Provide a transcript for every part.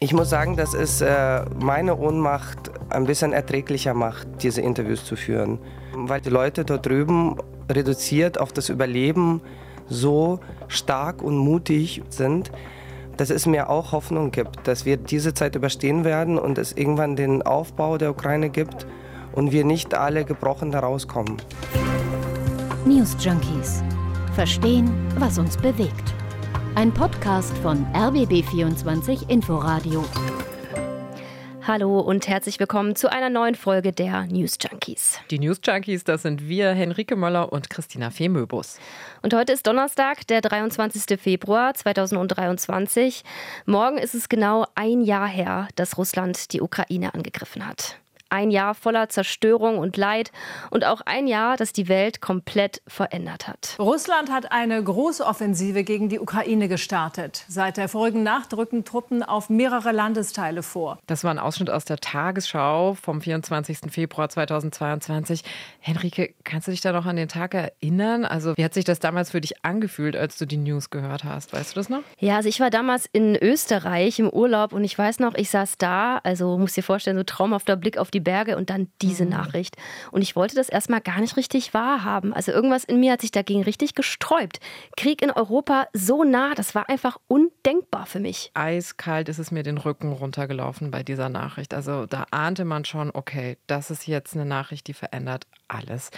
Ich muss sagen, dass es äh, meine Ohnmacht ein bisschen erträglicher macht, diese Interviews zu führen. Weil die Leute dort drüben reduziert auf das Überleben so stark und mutig sind, dass es mir auch Hoffnung gibt, dass wir diese Zeit überstehen werden und es irgendwann den Aufbau der Ukraine gibt und wir nicht alle gebrochen daraus kommen. News Junkies. Verstehen, was uns bewegt. Ein Podcast von RBB24 Inforadio. Hallo und herzlich willkommen zu einer neuen Folge der News Junkies. Die News Junkies, das sind wir, Henrike Möller und Christina Fehmöbus. Und heute ist Donnerstag, der 23. Februar 2023. Morgen ist es genau ein Jahr her, dass Russland die Ukraine angegriffen hat. Ein Jahr voller Zerstörung und Leid und auch ein Jahr, das die Welt komplett verändert hat. Russland hat eine große Offensive gegen die Ukraine gestartet. Seit der vorigen Nacht rücken Truppen auf mehrere Landesteile vor. Das war ein Ausschnitt aus der Tagesschau vom 24. Februar 2022. Henrike, kannst du dich da noch an den Tag erinnern? Also, wie hat sich das damals für dich angefühlt, als du die News gehört hast? Weißt du das noch? Ja, also ich war damals in Österreich im Urlaub und ich weiß noch, ich saß da, also muss dir vorstellen, so traumhafter Blick auf die die Berge und dann diese mhm. Nachricht. Und ich wollte das erstmal gar nicht richtig wahrhaben. Also irgendwas in mir hat sich dagegen richtig gesträubt. Krieg in Europa so nah, das war einfach undenkbar für mich. Eiskalt ist es mir den Rücken runtergelaufen bei dieser Nachricht. Also da ahnte man schon, okay, das ist jetzt eine Nachricht, die verändert alles.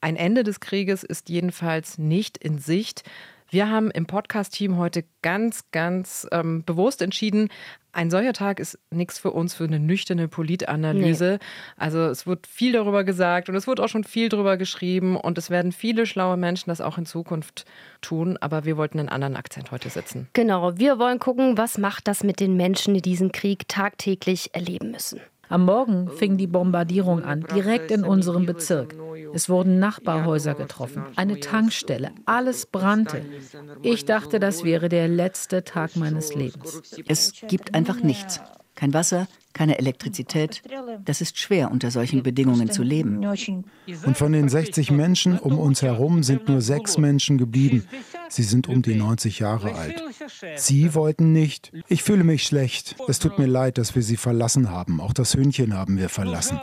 Ein Ende des Krieges ist jedenfalls nicht in Sicht. Wir haben im Podcast-Team heute ganz, ganz ähm, bewusst entschieden, ein solcher Tag ist nichts für uns, für eine nüchterne Politanalyse. Nee. Also es wird viel darüber gesagt und es wird auch schon viel darüber geschrieben und es werden viele schlaue Menschen das auch in Zukunft tun, aber wir wollten einen anderen Akzent heute setzen. Genau, wir wollen gucken, was macht das mit den Menschen, die diesen Krieg tagtäglich erleben müssen. Am Morgen fing die Bombardierung an, direkt in unserem Bezirk. Es wurden Nachbarhäuser getroffen, eine Tankstelle, alles brannte. Ich dachte, das wäre der letzte Tag meines Lebens. Es gibt einfach nichts. Kein Wasser, keine Elektrizität. Das ist schwer, unter solchen Bedingungen zu leben. Und von den 60 Menschen um uns herum sind nur sechs Menschen geblieben. Sie sind um die 90 Jahre alt. Sie wollten nicht. Ich fühle mich schlecht. Es tut mir leid, dass wir sie verlassen haben. Auch das Hündchen haben wir verlassen.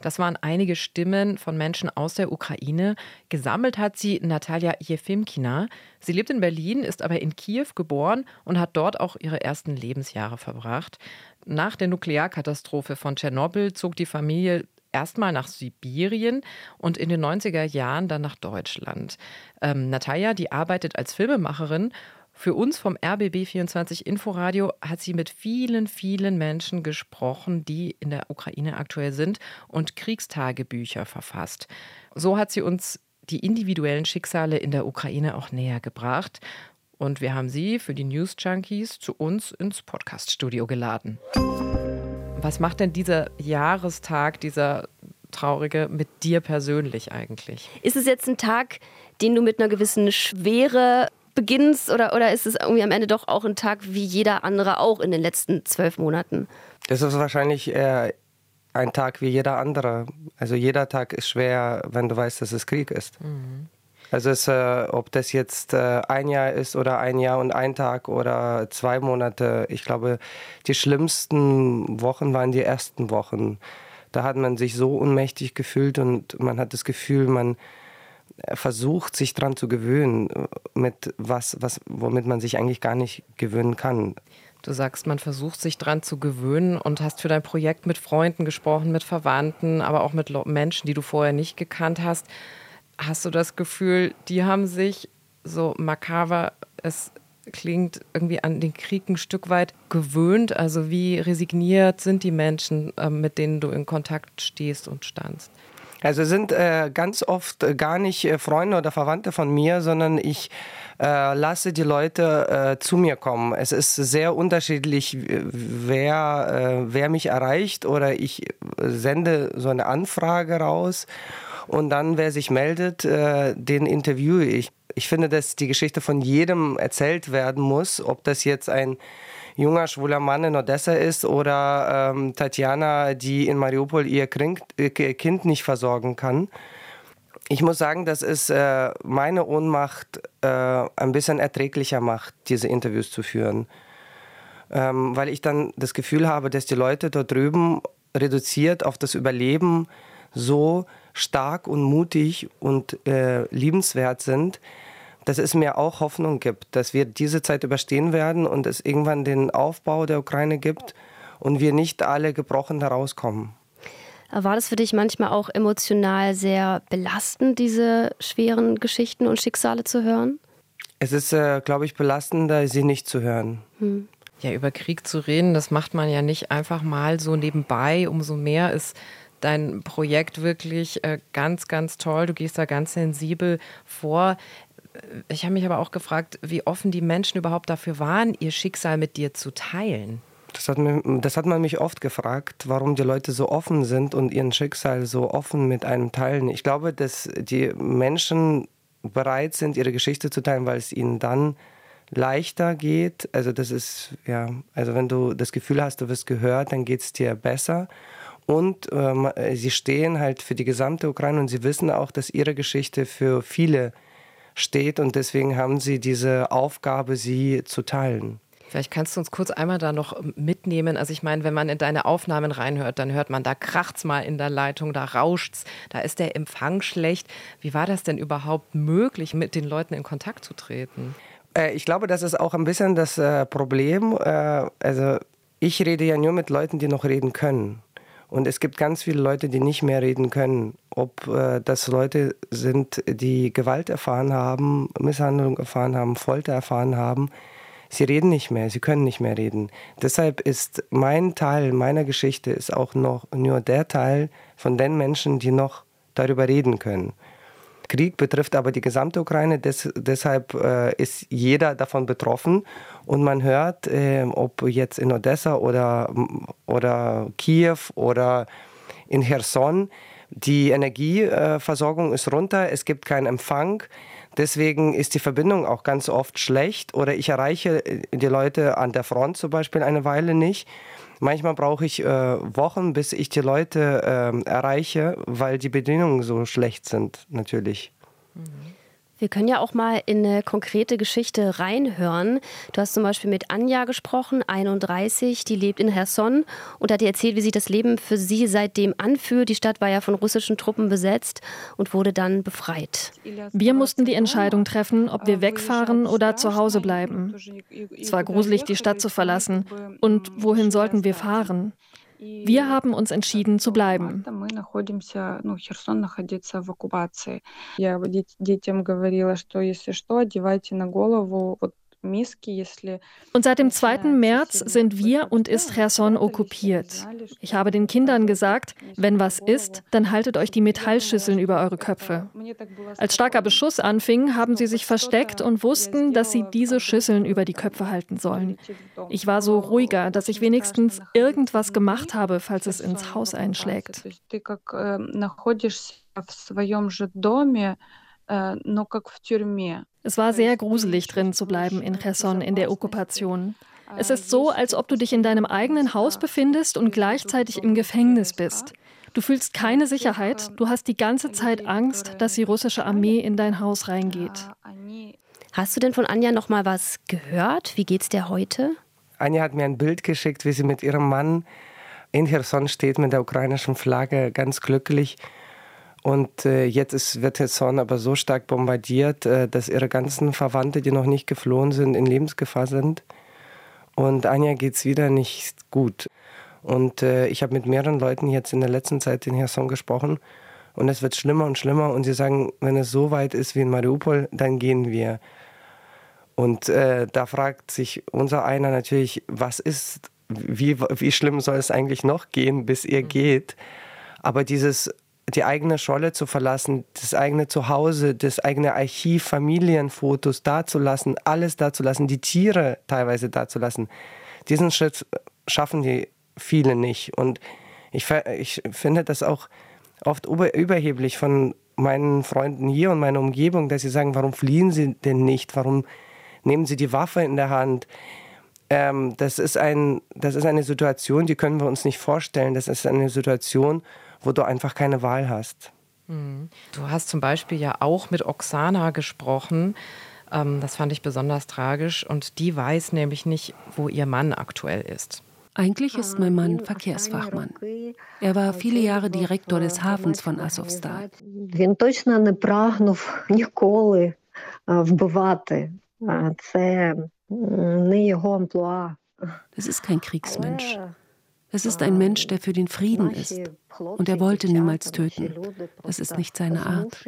Das waren einige Stimmen von Menschen aus der Ukraine. Gesammelt hat sie Natalia Jefimkina. Sie lebt in Berlin, ist aber in Kiew geboren und hat dort auch ihre ersten Lebensjahre verbracht. Nach der Nuklearkatastrophe von Tschernobyl zog die Familie erstmal nach Sibirien und in den 90er Jahren dann nach Deutschland. Ähm, Natalia, die arbeitet als Filmemacherin. Für uns vom RBB24 Inforadio hat sie mit vielen, vielen Menschen gesprochen, die in der Ukraine aktuell sind und Kriegstagebücher verfasst. So hat sie uns die individuellen Schicksale in der Ukraine auch näher gebracht. Und wir haben sie für die News Junkies zu uns ins Podcaststudio geladen. Was macht denn dieser Jahrestag, dieser traurige, mit dir persönlich eigentlich? Ist es jetzt ein Tag, den du mit einer gewissen Schwere beginnst oder, oder ist es irgendwie am Ende doch auch ein Tag wie jeder andere auch in den letzten zwölf Monaten? Das ist wahrscheinlich eher ein Tag wie jeder andere. Also jeder Tag ist schwer, wenn du weißt, dass es Krieg ist. Mhm. Also es, äh, ob das jetzt äh, ein Jahr ist oder ein Jahr und ein Tag oder zwei Monate. Ich glaube, die schlimmsten Wochen waren die ersten Wochen. Da hat man sich so unmächtig gefühlt und man hat das Gefühl, man versucht, sich daran zu gewöhnen, mit was, was, womit man sich eigentlich gar nicht gewöhnen kann. Du sagst, man versucht sich daran zu gewöhnen und hast für dein Projekt mit Freunden gesprochen, mit Verwandten, aber auch mit Menschen, die du vorher nicht gekannt hast. Hast du das Gefühl, die haben sich so makaber es klingt irgendwie an den Krieg ein Stück weit gewöhnt? Also wie resigniert sind die Menschen, ähm, mit denen du in Kontakt stehst und standst? Also sind äh, ganz oft äh, gar nicht äh, Freunde oder Verwandte von mir, sondern ich äh, lasse die Leute äh, zu mir kommen. Es ist sehr unterschiedlich, wer, wer mich erreicht oder ich sende so eine Anfrage raus und dann, wer sich meldet, den interviewe ich. Ich finde, dass die Geschichte von jedem erzählt werden muss, ob das jetzt ein junger, schwuler Mann in Odessa ist oder ähm, Tatjana, die in Mariupol ihr Kind nicht versorgen kann. Ich muss sagen, dass es äh, meine Ohnmacht äh, ein bisschen erträglicher macht, diese Interviews zu führen. Ähm, weil ich dann das Gefühl habe, dass die Leute dort drüben reduziert auf das Überleben so stark und mutig und äh, liebenswert sind, dass es mir auch Hoffnung gibt, dass wir diese Zeit überstehen werden und es irgendwann den Aufbau der Ukraine gibt und wir nicht alle gebrochen herauskommen. War das für dich manchmal auch emotional sehr belastend, diese schweren Geschichten und Schicksale zu hören? Es ist, äh, glaube ich, belastender, sie nicht zu hören. Hm. Ja, über Krieg zu reden, das macht man ja nicht einfach mal so nebenbei. Umso mehr ist dein Projekt wirklich äh, ganz, ganz toll. Du gehst da ganz sensibel vor. Ich habe mich aber auch gefragt, wie offen die Menschen überhaupt dafür waren, ihr Schicksal mit dir zu teilen. Das hat, mir, das hat man mich oft gefragt, warum die Leute so offen sind und ihren Schicksal so offen mit einem teilen. Ich glaube, dass die Menschen bereit sind, ihre Geschichte zu teilen, weil es ihnen dann leichter geht. Also das ist, ja, also wenn du das Gefühl hast, du wirst gehört, dann geht es dir besser. Und ähm, sie stehen halt für die gesamte Ukraine und sie wissen auch, dass ihre Geschichte für viele steht und deswegen haben sie diese Aufgabe, sie zu teilen. Vielleicht kannst du uns kurz einmal da noch mitnehmen. Also ich meine, wenn man in deine Aufnahmen reinhört, dann hört man, da kracht's mal in der Leitung, da rauscht's, da ist der Empfang schlecht. Wie war das denn überhaupt möglich, mit den Leuten in Kontakt zu treten? Äh, ich glaube, das ist auch ein bisschen das äh, Problem. Äh, also ich rede ja nur mit Leuten, die noch reden können. Und es gibt ganz viele Leute, die nicht mehr reden können. Ob äh, das Leute sind, die Gewalt erfahren haben, Misshandlung erfahren haben, Folter erfahren haben. Sie reden nicht mehr, sie können nicht mehr reden. Deshalb ist mein Teil meiner Geschichte ist auch noch nur der Teil von den Menschen, die noch darüber reden können. Krieg betrifft aber die gesamte Ukraine, des, deshalb äh, ist jeder davon betroffen. Und man hört, äh, ob jetzt in Odessa oder, oder Kiew oder in Cherson, die Energieversorgung ist runter, es gibt keinen Empfang. Deswegen ist die Verbindung auch ganz oft schlecht oder ich erreiche die Leute an der Front zum Beispiel eine Weile nicht. Manchmal brauche ich äh, Wochen, bis ich die Leute äh, erreiche, weil die Bedingungen so schlecht sind, natürlich. Mhm. Wir können ja auch mal in eine konkrete Geschichte reinhören. Du hast zum Beispiel mit Anja gesprochen, 31, die lebt in Herson und hat dir erzählt, wie sich das Leben für sie seitdem anfühlt. Die Stadt war ja von russischen Truppen besetzt und wurde dann befreit. Wir mussten die Entscheidung treffen, ob wir wegfahren oder zu Hause bleiben. Es war gruselig, die Stadt zu verlassen. Und wohin sollten wir fahren? Wir haben uns entschieden zu bleiben. Und seit dem 2. März sind wir und ist Cherson okkupiert. Ich habe den Kindern gesagt, wenn was ist, dann haltet euch die Metallschüsseln über eure Köpfe. Als starker Beschuss anfing, haben sie sich versteckt und wussten, dass sie diese Schüsseln über die Köpfe halten sollen. Ich war so ruhiger, dass ich wenigstens irgendwas gemacht habe, falls es ins Haus einschlägt. Es war sehr gruselig, drin zu bleiben in Cherson in der Okkupation. Es ist so, als ob du dich in deinem eigenen Haus befindest und gleichzeitig im Gefängnis bist. Du fühlst keine Sicherheit, du hast die ganze Zeit Angst, dass die russische Armee in dein Haus reingeht. Hast du denn von Anja noch mal was gehört? Wie geht's dir heute? Anja hat mir ein Bild geschickt, wie sie mit ihrem Mann in Cherson steht mit der ukrainischen Flagge, ganz glücklich. Und äh, jetzt ist, wird Cherson aber so stark bombardiert, äh, dass ihre ganzen Verwandte, die noch nicht geflohen sind, in Lebensgefahr sind. Und Anja geht es wieder nicht gut. Und äh, ich habe mit mehreren Leuten jetzt in der letzten Zeit in Cherson gesprochen. Und es wird schlimmer und schlimmer. Und sie sagen, wenn es so weit ist wie in Mariupol, dann gehen wir. Und äh, da fragt sich unser einer natürlich, was ist, wie, wie schlimm soll es eigentlich noch gehen, bis ihr mhm. geht? Aber dieses die eigene Scholle zu verlassen, das eigene Zuhause, das eigene Archiv, Familienfotos dazulassen, alles dazulassen, die Tiere teilweise dazulassen. Diesen Schritt schaffen die viele nicht. Und ich, ich finde das auch oft überheblich von meinen Freunden hier und meiner Umgebung, dass sie sagen, warum fliehen sie denn nicht? Warum nehmen sie die Waffe in der Hand? Ähm, das, ist ein, das ist eine Situation, die können wir uns nicht vorstellen. Das ist eine Situation, wo du einfach keine Wahl hast. Hm. Du hast zum Beispiel ja auch mit Oksana gesprochen. Ähm, das fand ich besonders tragisch. Und die weiß nämlich nicht, wo ihr Mann aktuell ist. Eigentlich ist mein Mann Verkehrsfachmann. Er war viele Jahre Direktor des Hafens von Azovstal. Das ist kein Kriegsmensch. Es ist ein Mensch, der für den Frieden ist. Und er wollte niemals töten. Das ist nicht seine Art.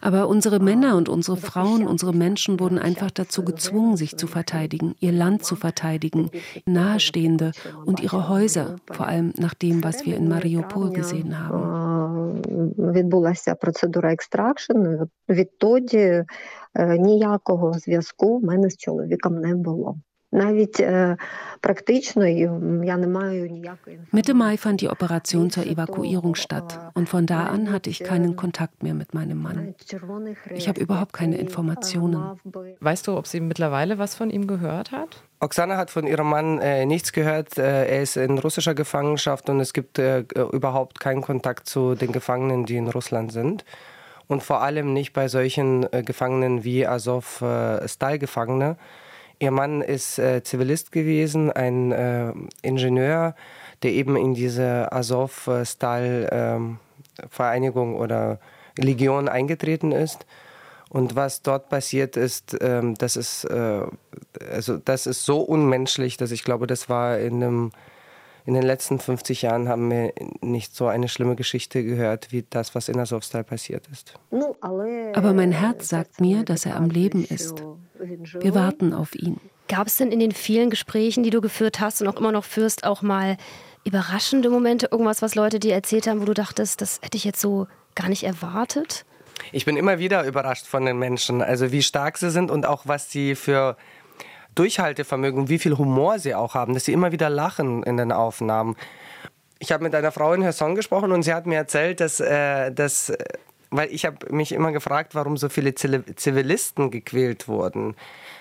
Aber unsere Männer und unsere Frauen, unsere Menschen wurden einfach dazu gezwungen, sich zu verteidigen, ihr Land zu verteidigen, Nahestehende und ihre Häuser, vor allem nach dem, was wir in Mariupol gesehen haben. Відбулася процедура екстракшн. Відтоді ніякого зв'язку в мене з чоловіком не було. Mitte Mai fand die Operation zur Evakuierung statt und von da an hatte ich keinen Kontakt mehr mit meinem Mann. Ich habe überhaupt keine Informationen. Weißt du, ob sie mittlerweile was von ihm gehört hat? Oksana hat von ihrem Mann äh, nichts gehört. Äh, er ist in russischer Gefangenschaft und es gibt äh, überhaupt keinen Kontakt zu den Gefangenen, die in Russland sind. Und vor allem nicht bei solchen äh, Gefangenen wie Azov-Style-Gefangene. Äh, Ihr Mann ist äh, Zivilist gewesen, ein äh, Ingenieur, der eben in diese Azov-Style-Vereinigung ähm, oder Legion eingetreten ist. Und was dort passiert ist, ähm, das ist, äh, also das ist so unmenschlich, dass ich glaube, das war in einem in den letzten 50 Jahren haben wir nicht so eine schlimme Geschichte gehört, wie das, was in Azovstal passiert ist. Aber mein Herz sagt mir, dass er am Leben ist. Wir warten auf ihn. Gab es denn in den vielen Gesprächen, die du geführt hast und auch immer noch führst, auch mal überraschende Momente, irgendwas, was Leute dir erzählt haben, wo du dachtest, das hätte ich jetzt so gar nicht erwartet? Ich bin immer wieder überrascht von den Menschen, also wie stark sie sind und auch was sie für Durchhaltevermögen und wie viel Humor sie auch haben, dass sie immer wieder lachen in den Aufnahmen. Ich habe mit einer Frau in Herson gesprochen und sie hat mir erzählt, dass, äh, dass weil ich habe mich immer gefragt, warum so viele Zivilisten gequält wurden.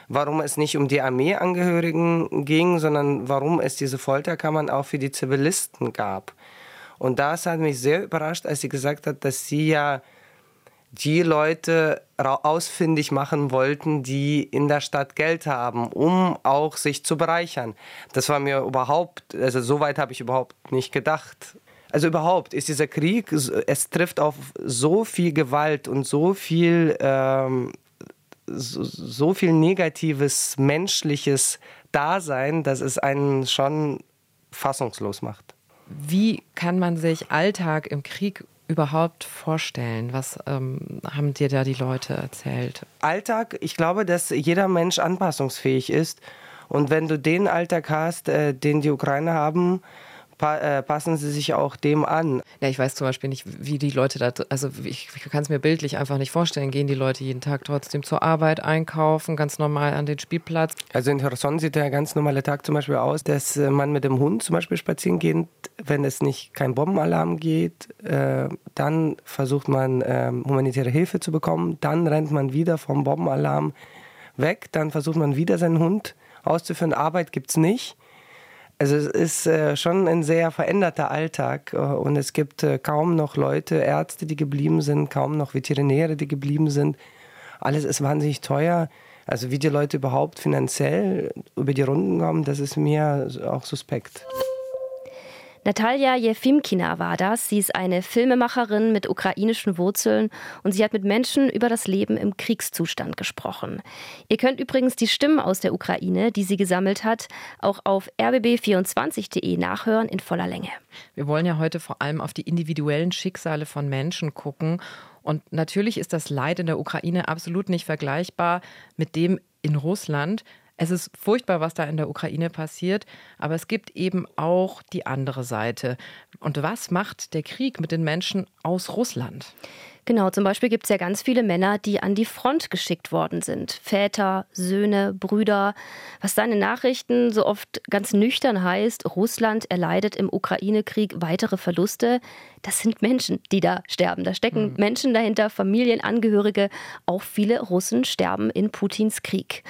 Warum es nicht um die Armeeangehörigen ging, sondern warum es diese Folterkammern auch für die Zivilisten gab. Und das hat mich sehr überrascht, als sie gesagt hat, dass sie ja die Leute ausfindig machen wollten, die in der Stadt Geld haben, um auch sich zu bereichern. Das war mir überhaupt, also so weit habe ich überhaupt nicht gedacht. Also überhaupt ist dieser Krieg, es trifft auf so viel Gewalt und so viel, ähm, so, so viel negatives menschliches Dasein, dass es einen schon fassungslos macht. Wie kann man sich Alltag im Krieg überhaupt vorstellen? Was ähm, haben dir da die Leute erzählt? Alltag, ich glaube, dass jeder Mensch anpassungsfähig ist. Und wenn du den Alltag hast, äh, den die Ukrainer haben, pa äh, passen sie sich auch dem an. Ja, ich weiß zum Beispiel nicht, wie die Leute da, also ich, ich kann es mir bildlich einfach nicht vorstellen. Gehen die Leute jeden Tag trotzdem zur Arbeit, einkaufen, ganz normal an den Spielplatz? Also in Cherson sieht der ganz normale Tag zum Beispiel aus, dass äh, man mit dem Hund zum Beispiel spazieren geht, wenn es nicht kein Bombenalarm geht, äh, dann versucht man äh, humanitäre Hilfe zu bekommen, dann rennt man wieder vom Bombenalarm weg, dann versucht man wieder seinen Hund auszuführen. Arbeit gibt es nicht. Also es ist äh, schon ein sehr veränderter Alltag äh, und es gibt äh, kaum noch Leute, Ärzte, die geblieben sind, kaum noch Veterinäre, die geblieben sind. Alles ist wahnsinnig teuer. Also wie die Leute überhaupt finanziell über die Runden kommen, das ist mir auch suspekt. Natalia Jefimkina war das. Sie ist eine Filmemacherin mit ukrainischen Wurzeln und sie hat mit Menschen über das Leben im Kriegszustand gesprochen. Ihr könnt übrigens die Stimmen aus der Ukraine, die sie gesammelt hat, auch auf rbb24.de nachhören in voller Länge. Wir wollen ja heute vor allem auf die individuellen Schicksale von Menschen gucken. Und natürlich ist das Leid in der Ukraine absolut nicht vergleichbar mit dem in Russland. Es ist furchtbar, was da in der Ukraine passiert, aber es gibt eben auch die andere Seite. Und was macht der Krieg mit den Menschen aus Russland? Genau, zum Beispiel gibt es ja ganz viele Männer, die an die Front geschickt worden sind. Väter, Söhne, Brüder. Was seine Nachrichten so oft ganz nüchtern heißt, Russland erleidet im Ukraine-Krieg weitere Verluste. Das sind Menschen, die da sterben. Da stecken mhm. Menschen dahinter, Familienangehörige. Auch viele Russen sterben in Putins Krieg.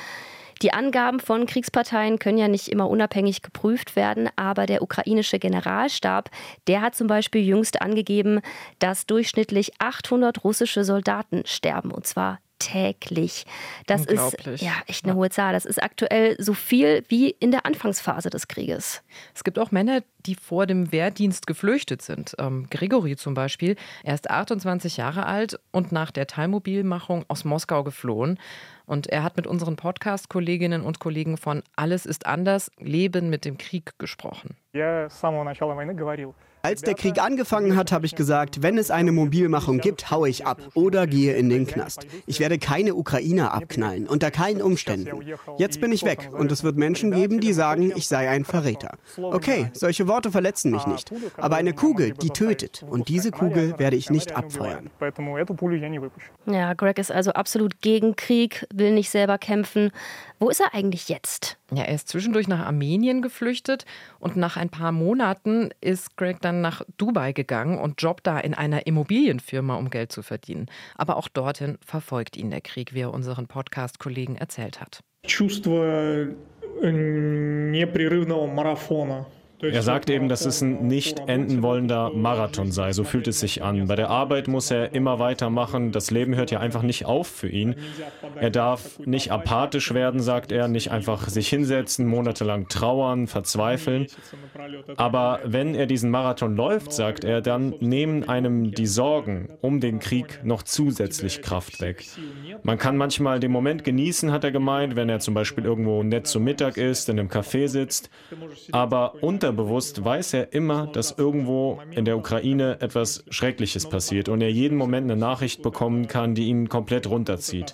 Die Angaben von Kriegsparteien können ja nicht immer unabhängig geprüft werden, aber der ukrainische Generalstab, der hat zum Beispiel jüngst angegeben, dass durchschnittlich 800 russische Soldaten sterben, und zwar täglich. Das ist ja echt eine hohe Zahl. Das ist aktuell so viel wie in der Anfangsphase des Krieges. Es gibt auch Männer, die vor dem Wehrdienst geflüchtet sind. Ähm, Grigori zum Beispiel. Er ist 28 Jahre alt und nach der Teilmobilmachung aus Moskau geflohen. Und er hat mit unseren Podcast-Kolleginnen und Kollegen von Alles ist anders, Leben mit dem Krieg gesprochen. Als der Krieg angefangen hat, habe ich gesagt, wenn es eine Mobilmachung gibt, haue ich ab oder gehe in den Knast. Ich werde keine Ukrainer abknallen, unter keinen Umständen. Jetzt bin ich weg und es wird Menschen geben, die sagen, ich sei ein Verräter. Okay, solche Worte verletzen mich nicht. Aber eine Kugel, die tötet. Und diese Kugel werde ich nicht abfeuern. Ja, Greg ist also absolut gegen Krieg, will nicht selber kämpfen. Wo ist er eigentlich jetzt? Ja, er ist zwischendurch nach Armenien geflüchtet und nach ein paar Monaten ist Greg dann nach Dubai gegangen und jobbt da in einer Immobilienfirma, um Geld zu verdienen. Aber auch dorthin verfolgt ihn der Krieg, wie er unseren Podcast-Kollegen erzählt hat. Чувство непрерывного марафона. Er sagt eben, dass es ein nicht enden wollender Marathon sei. So fühlt es sich an. Bei der Arbeit muss er immer weitermachen. Das Leben hört ja einfach nicht auf für ihn. Er darf nicht apathisch werden, sagt er, nicht einfach sich hinsetzen, monatelang trauern, verzweifeln. Aber wenn er diesen Marathon läuft, sagt er, dann nehmen einem die Sorgen um den Krieg noch zusätzlich Kraft weg. Man kann manchmal den Moment genießen, hat er gemeint, wenn er zum Beispiel irgendwo nett zu Mittag ist, in einem Café sitzt. Aber unter unterbewusst weiß er immer, dass irgendwo in der Ukraine etwas Schreckliches passiert und er jeden Moment eine Nachricht bekommen kann, die ihn komplett runterzieht.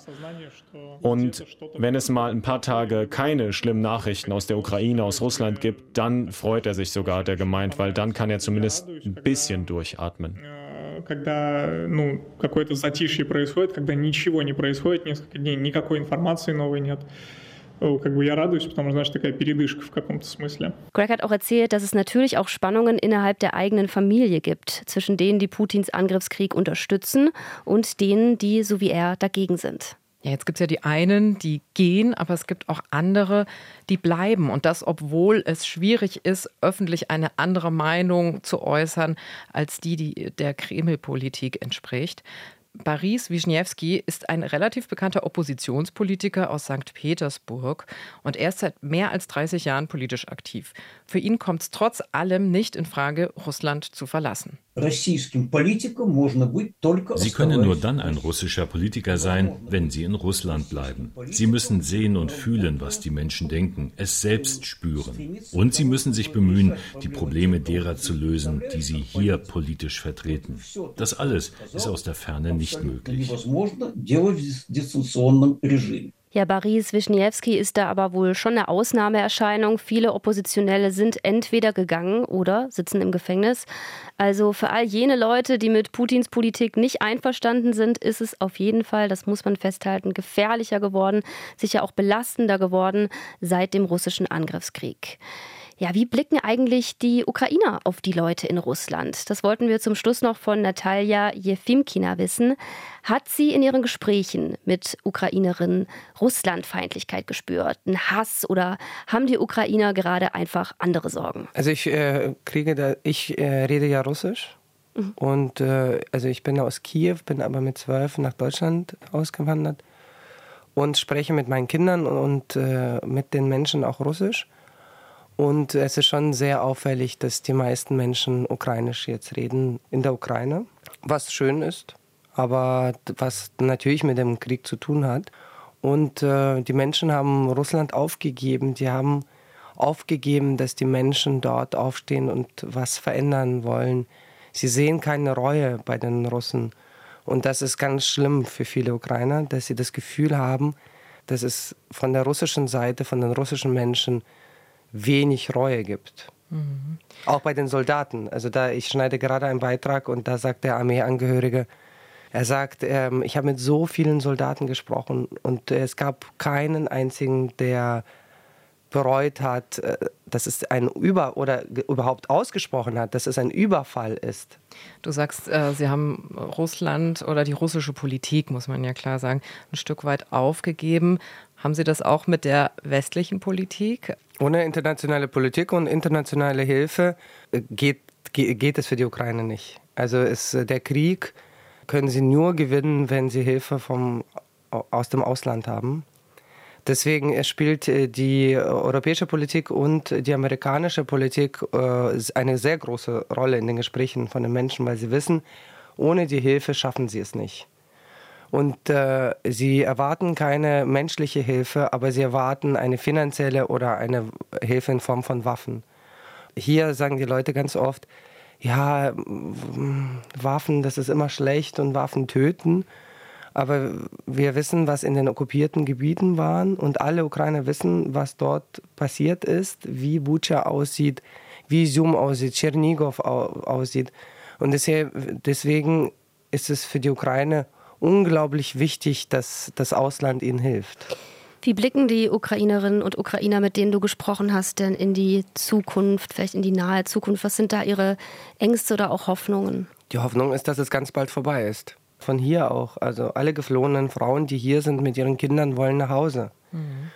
Und wenn es mal ein paar Tage keine schlimmen Nachrichten aus der Ukraine, aus Russland gibt, dann freut er sich sogar, hat er gemeint, weil dann kann er zumindest ein bisschen durchatmen. когда ну, какое-то затишье происходит, когда ничего не происходит несколько дней, никакой информации новой нет. как бы я радуюсь, потому что, знаешь, такая передышка в каком-то смысле. Greg hat auch erzählt, dass es natürlich auch Spannungen innerhalb der eigenen Familie gibt, zwischen denen, die Putins Angriffskrieg unterstützen und denen, die, so wie er, dagegen sind. Ja, jetzt gibt es ja die einen, die gehen, aber es gibt auch andere, die bleiben. Und das, obwohl es schwierig ist, öffentlich eine andere Meinung zu äußern, als die, die der Kreml-Politik entspricht. Boris Wisniewski ist ein relativ bekannter Oppositionspolitiker aus St. Petersburg und er ist seit mehr als 30 Jahren politisch aktiv. Für ihn kommt es trotz allem nicht in Frage, Russland zu verlassen. Sie können nur dann ein russischer Politiker sein, wenn Sie in Russland bleiben. Sie müssen sehen und fühlen, was die Menschen denken, es selbst spüren. Und Sie müssen sich bemühen, die Probleme derer zu lösen, die Sie hier politisch vertreten. Das alles ist aus der Ferne nicht möglich. Ja, Boris Wisniewski ist da aber wohl schon eine Ausnahmeerscheinung. Viele Oppositionelle sind entweder gegangen oder sitzen im Gefängnis. Also für all jene Leute, die mit Putins Politik nicht einverstanden sind, ist es auf jeden Fall, das muss man festhalten, gefährlicher geworden, sicher auch belastender geworden seit dem russischen Angriffskrieg. Ja, wie blicken eigentlich die Ukrainer auf die Leute in Russland? Das wollten wir zum Schluss noch von Natalia Jefimkina wissen. Hat sie in ihren Gesprächen mit Ukrainerinnen Russlandfeindlichkeit gespürt, einen Hass oder haben die Ukrainer gerade einfach andere Sorgen? Also ich äh, kriege da, ich äh, rede ja Russisch. Mhm. Und äh, also ich bin aus Kiew, bin aber mit zwölf nach Deutschland ausgewandert und spreche mit meinen Kindern und äh, mit den Menschen auch Russisch. Und es ist schon sehr auffällig, dass die meisten Menschen ukrainisch jetzt reden in der Ukraine, was schön ist, aber was natürlich mit dem Krieg zu tun hat. Und äh, die Menschen haben Russland aufgegeben. Die haben aufgegeben, dass die Menschen dort aufstehen und was verändern wollen. Sie sehen keine Reue bei den Russen. Und das ist ganz schlimm für viele Ukrainer, dass sie das Gefühl haben, dass es von der russischen Seite, von den russischen Menschen wenig Reue gibt. Mhm. Auch bei den Soldaten. Also da, ich schneide gerade einen Beitrag und da sagt der Armeeangehörige, er sagt, ähm, ich habe mit so vielen Soldaten gesprochen und es gab keinen einzigen, der bereut hat, äh, dass es ein Über oder überhaupt ausgesprochen hat, dass es ein Überfall ist. Du sagst, äh, Sie haben Russland oder die russische Politik, muss man ja klar sagen, ein Stück weit aufgegeben Haben Sie das auch mit der westlichen Politik? Ohne internationale Politik und internationale Hilfe äh, geht, geht es für die Ukraine nicht. Also ist äh, der Krieg können sie nur gewinnen, wenn sie Hilfe vom, aus dem Ausland haben. Deswegen spielt äh, die europäische Politik und die amerikanische Politik eine sehr große Rolle in den Gesprächen von den Menschen, weil sie wissen, ohne die Hilfe schaffen sie es nicht. Und äh, sie erwarten keine menschliche Hilfe, aber sie erwarten eine finanzielle oder eine Hilfe in Form von Waffen. Hier sagen die Leute ganz oft, ja, Waffen, das ist immer schlecht und Waffen töten. Aber wir wissen, was in den okkupierten Gebieten waren und alle Ukrainer wissen, was dort passiert ist, wie Bucha aussieht, wie Sum aussieht, Tschernigow aussieht. Und deswegen ist es für die Ukraine unglaublich wichtig, dass das Ausland ihnen hilft. Wie blicken die Ukrainerinnen und Ukrainer, mit denen du gesprochen hast, denn in die Zukunft, vielleicht in die nahe Zukunft? Was sind da ihre Ängste oder auch Hoffnungen? Die Hoffnung ist, dass es ganz bald vorbei ist. Von hier auch. Also alle geflohenen Frauen, die hier sind mit ihren Kindern, wollen nach Hause. Mhm.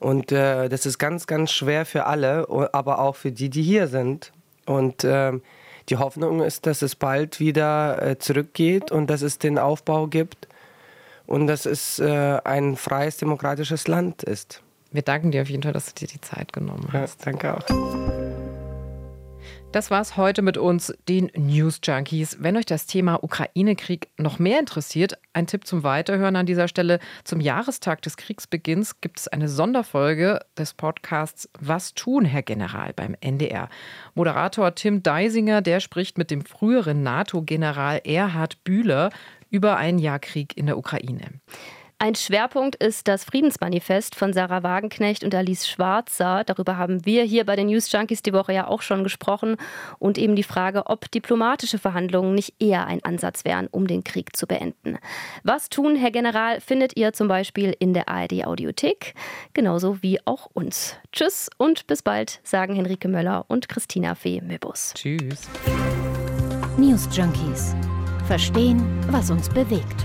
Und äh, das ist ganz, ganz schwer für alle, aber auch für die, die hier sind. Und äh, die Hoffnung ist, dass es bald wieder äh, zurückgeht und dass es den Aufbau gibt und dass es äh, ein freies, demokratisches Land ist. Wir danken dir auf jeden Fall, dass du dir die Zeit genommen hast. Ja, danke auch. Das war's heute mit uns, den News Junkies. Wenn euch das Thema Ukraine-Krieg noch mehr interessiert, ein Tipp zum Weiterhören an dieser Stelle. Zum Jahrestag des Kriegsbeginns gibt es eine Sonderfolge des Podcasts Was tun, Herr General beim NDR. Moderator Tim Deisinger, der spricht mit dem früheren NATO-General Erhard Bühler über ein Jahr Krieg in der Ukraine. Ein Schwerpunkt ist das Friedensmanifest von Sarah Wagenknecht und Alice Schwarzer. Darüber haben wir hier bei den News Junkies die Woche ja auch schon gesprochen. Und eben die Frage, ob diplomatische Verhandlungen nicht eher ein Ansatz wären, um den Krieg zu beenden. Was tun, Herr General, findet ihr zum Beispiel in der ARD Audiothek, genauso wie auch uns. Tschüss und bis bald, sagen Henrike Möller und Christina Fee Möbus. Tschüss. News Junkies. Verstehen, was uns bewegt.